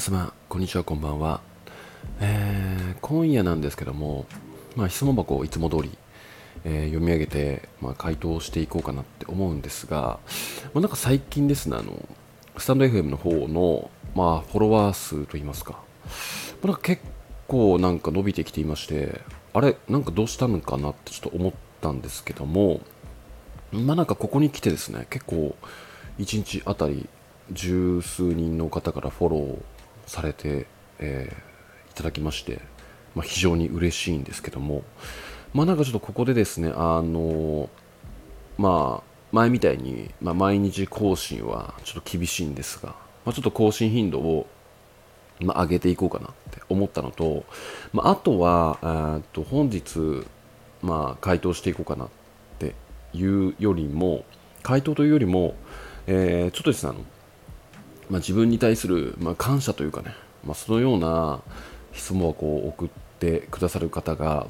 皆様こんにちはこんばんは、えー、今夜なんですけども、まあ、質問箱をいつも通り、えー、読み上げて、まあ、回答していこうかなって思うんですが、まあ、なんか最近ですねあのスタンド FM の方の、まあ、フォロワー数といいますか,、まあ、なんか結構なんか伸びてきていましてあれなんかどうしたのかなってちょっと思ったんですけどもまあなんかここに来てですね結構1日あたり十数人の方からフォローされて、えー、いただきまして、まあ、非常に嬉しいんですけども、まあ、なんかちょっとここでですね、あのまあ、前みたいに、まあ、毎日更新はちょっと厳しいんですが、まあ、ちょっと更新頻度を、まあ、上げていこうかなって思ったのと、まあ、あとは、と本日、まあ、回答していこうかなっていうよりも、回答というよりも、えー、ちょっとですね、あの、まあ、自分に対する、まあ、感謝というかね、まあ、そのような質問箱を送ってくださる方が、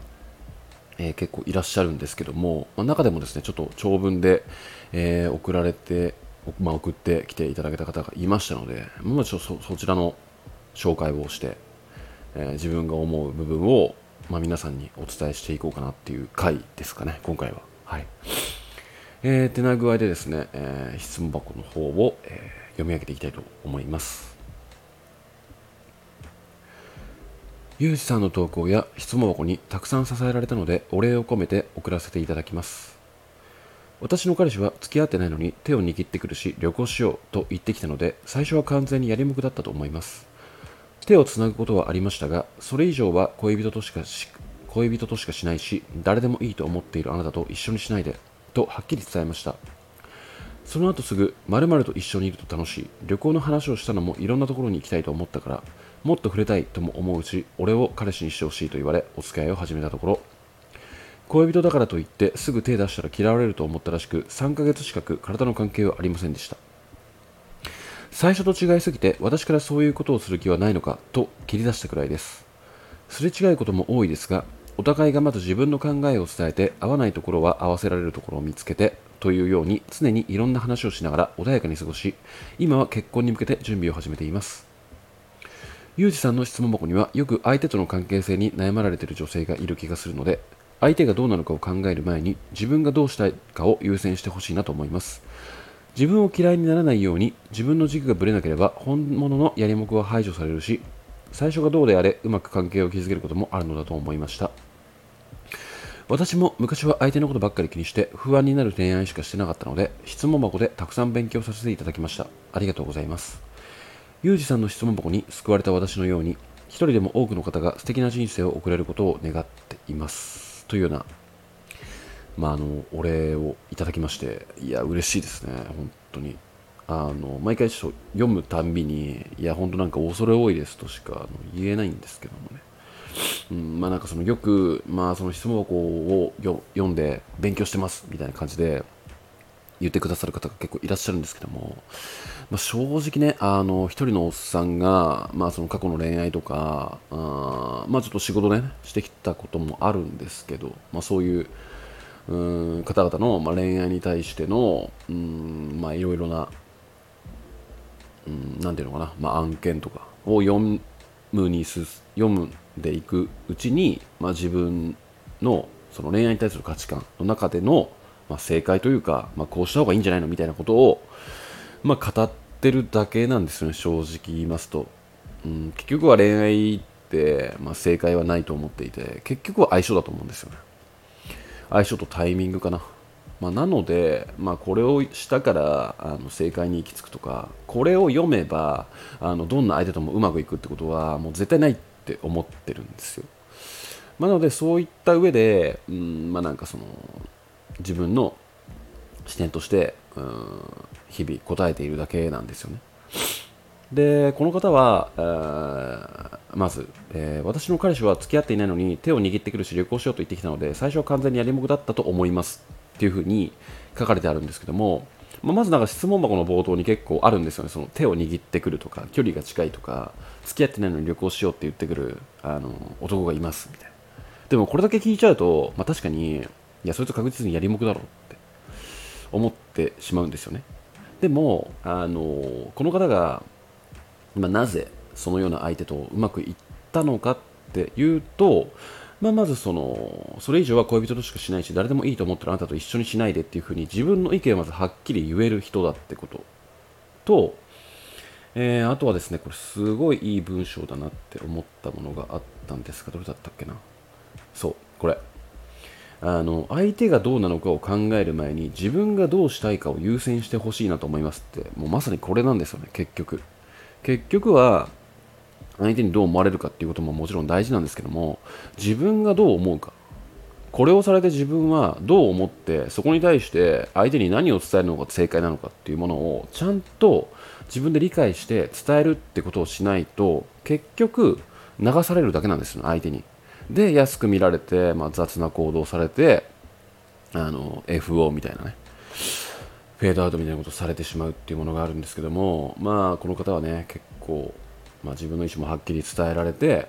えー、結構いらっしゃるんですけども、まあ、中でもですねちょっと長文で、えー、送られて、まあ、送ってきていただけた方がいましたので、まあ、ちょそそちらの紹介をして、えー、自分が思う部分を、まあ、皆さんにお伝えしていこうかなっていう回ですかね今回は。はいえー、てな具合でですね、えー、質問箱の方を、えー、読み上げていきたいと思います。ゆうじさんの投稿や質問箱にたくさん支えられたのでお礼を込めて送らせていただきます。私の彼氏は付き合ってないのに手を握ってくるし旅行しようと言ってきたので最初は完全にやりもくだったと思います。手をつなぐことはありましたがそれ以上は恋人としか恋人としかしないし誰でもいいと思っているあなたと一緒にしないでとはっきり伝えました。その後すぐ〇〇と一緒にいると楽しい。旅行の話をしたのもいろんなところに行きたいと思ったからもっと触れたいとも思うし俺を彼氏にしてほしいと言われお付き合いを始めたところ。恋人だからといってすぐ手出したら嫌われると思ったらしく3ヶ月近く体の関係はありませんでした。最初と違いすぎて私からそういうことをする気はないのかと切り出したくらいです。すれ違うことも多いですがお互いがまず自分の考えを伝えて合わないところは合わせられるところを見つけてというように常にいろんな話をしながら穏やかに過ごし今は結婚に向けて準備を始めています。ユージさんの質問箱にはよく相手との関係性に悩まられている女性がいる気がするので相手がどうなのかを考える前に自分がどうしたいかを優先してほしいなと思います。自分を嫌いにならないように自分の軸がぶれなければ本物のやりもくは排除されるし最初がどうであれうまく関係を築けることもあるのだと思いました。私も昔は相手のことばっかり気にして不安になる恋愛しかしてなかったので質問箱でたくさん勉強させていただきました。ありがとうございます。ゆうじさんの質問箱に救われた私のように一人でも多くの方が素敵な人生を送れることを願っています。というようなまあ、あのお礼をいただきましていや嬉しいですね。本当に。あの毎回ちょっと読むたんびにいや本当なんか恐れ多いですとしか言えないんですけどもね。うん、まあなんかそのよく、まあ、その質問箱を読んで勉強してますみたいな感じで言ってくださる方が結構いらっしゃるんですけども、まあ、正直ね、あの、一人のおっさんが、まあその過去の恋愛とか、あまあちょっと仕事ね、してきたこともあるんですけど、まあそういう、うん方々の、まあ、恋愛に対しての、うん、まあいろいろな、うん、なんていうのかな、まあ案件とかを読むにす、読むでいくうちに、まあ、自分のその恋愛に対する価値観の中での、まあ、正解というか、まあ、こうした方がいいんじゃないのみたいなことを、まあ、語ってるだけなんですよね正直言いますと、うん、結局は恋愛って、まあ、正解はないと思っていて結局は相性だと思うんですよね。相性とタイミングかな。まあ、なので、まあ、これをしたからあの正解に行き着くとかこれを読めばあのどんな相手ともうまくいくってことはもう絶対ないって思ってるんですよ。まあ、なのでそういった上で、うんまあ、なんかその自分の視点として、うん、日々答えているだけなんですよね。でこの方は、まず、えー、私の彼氏は付き合っていないのに手を握ってくるし旅行しようと言ってきたので最初は完全にやりもくだったと思いますっていうふうに書かれてあるんですけどもまあ、まずなんか質問箱の冒頭に結構あるんですよね、その手を握ってくるとか、距離が近いとか、付き合ってないのに旅行しようって言ってくるあの男がいますみたいな。でもこれだけ聞いちゃうと、まあ、確かに、いや、そいつ確実にやりもくだろうって思ってしまうんですよね。でも、あのこの方が、まあ、なぜそのような相手とうまくいったのかっていうと、まあ、まずそのそれ以上は恋人としかしないし誰でもいいと思ってるあなたと一緒にしないでっていうふうに自分の意見をまずはっきり言える人だってこと。と、えー、あとはですねこれすごいいい文章だなって思ったものがあったんですがどれだったっけな。そうこれ。あの相手がどうなのかを考える前に自分がどうしたいかを優先してほしいなと思いますって。もうまさにこれなんですよね結局。結局は相手にどう思われるかっていうことももちろん大事なんですけども自分がどう思うか。これをされて自分はどう思ってそこに対して相手に何を伝えるのが正解なのかっていうものをちゃんと自分で理解して伝えるってことをしないと結局流されるだけなんですよ相手に。で安く見られて、まあ、雑な行動されてあの FO みたいなね。フェードアウトみたいなことされてしまうっていうものがあるんですけどもまあこの方はね結構、まあ、自分の意思もはっきり伝えられて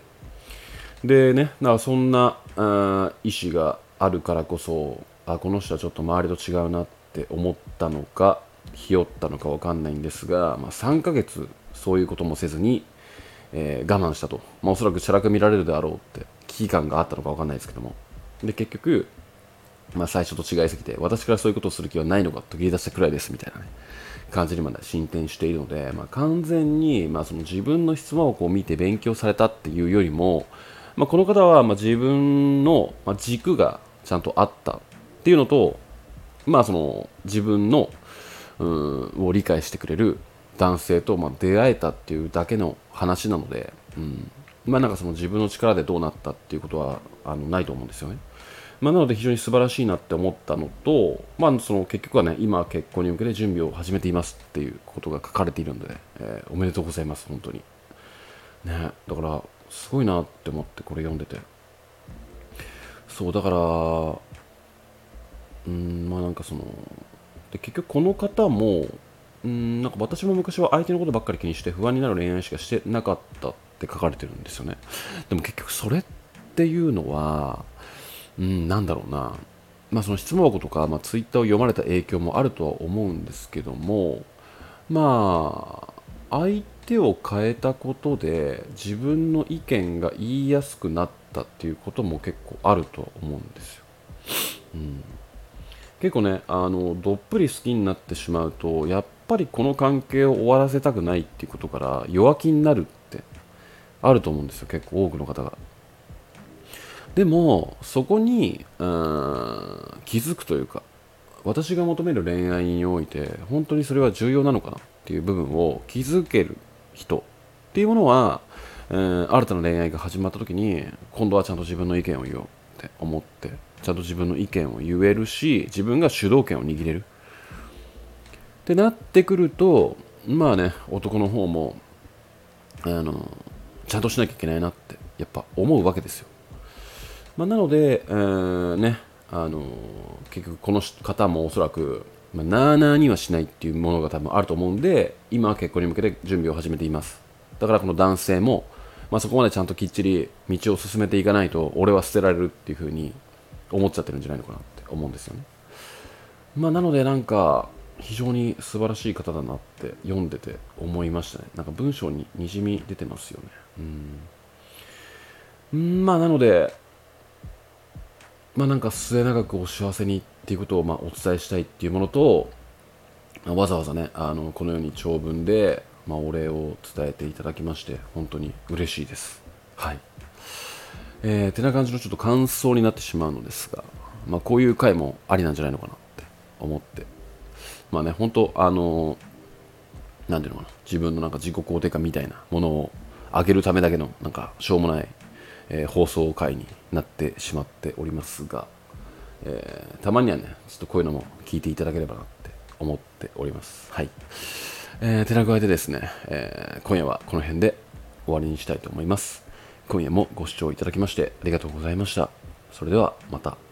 でねだからそんなあ意思があるからこそあこの人はちょっと周りと違うなって思ったのかひよったのか分かんないんですが、まあ、3ヶ月そういうこともせずに、えー、我慢したと、まあ、おそらくチャラく見られるであろうって危機感があったのか分かんないですけども。で結局、まあ、最初と違いすぎて私からそういうことをする気はないのかと切り出したくらいですみたいなね感じにまで進展しているので、まあ、完全に、まあ、その自分の質問をこう見て勉強されたっていうよりも、まあ、この方はま自分の軸がちゃんとあったっていうのと、まあ、その自分のうを理解してくれる男性とま出会えたっていうだけの話なので、うんまあ、なんかその自分の力でどうなったっていうことはあのないと思うんですよね。まあ、なので非常に素晴らしいなって思ったのと、まあ、その結局はね今結婚に向けて準備を始めていますっていうことが書かれているので、えー、おめでとうございます本当に。ねだからすごいなって思ってこれ読んでて。そうだからうんまあなんかそので結局この方もうんなんか私も昔は相手のことばっかり気にして不安になる恋愛しかしてなかったって書かれてるんですよね。でも結局それっていうのはうん、なんだろうな、まあ、その質問箱とか、まあ、ツイッターを読まれた影響もあるとは思うんですけども、まあ、相手を変えたことで自分の意見が言いやすくなったっていうことも結構あるとは思うんですよ。うん、結構ねあのどっぷり好きになってしまうとやっぱりこの関係を終わらせたくないっていうことから弱気になるってあると思うんですよ結構多くの方が。でもそこにうん気づくというか私が求める恋愛において本当にそれは重要なのかなっていう部分を気づける人っていうものは、えー、新たな恋愛が始まった時に今度はちゃんと自分の意見を言おうって思ってちゃんと自分の意見を言えるし自分が主導権を握れる。ってなってくるとまあね男の方もあのちゃんとしなきゃいけないなってやっぱ思うわけですよ。まあ、なので、えー、ね、あの結局この方もおそらく、まあ、なーなーにはしないっていうものが多分あると思うんで今は結婚に向けて準備を始めています。だからこの男性も、まあ、そこまでちゃんときっちり道を進めていかないと俺は捨てられるっていうふうに思っちゃってるんじゃないのかなって思うんですよね。まあなのでなんか非常に素晴らしい方だなって読んでて思いましたね。なんか文章ににじみ出てますよね。うんまあなのでまあ、なんか末永くお幸せにっていうことをまあお伝えしたいっていうものと、まあ、わざわざねあのこのように長文で、まあ、お礼を伝えていただきまして本当に嬉しいです。はいえー、てな感じのちょっと感想になってしまうのですが、まあ、こういう回もありなんじゃないのかなって思ってまあね本当あのなんていうのかな自分のなんか自己肯定感みたいなものを上げるためだけのなんかしょうもないえー、放送回になってしまっておりますが、えー、たまにはね、ちょっとこういうのも聞いていただければなって思っております。はい。えー、てな具合でですね、えー、今夜はこの辺で終わりにしたいと思います。今夜もご視聴いただきましてありがとうございました。それではまた。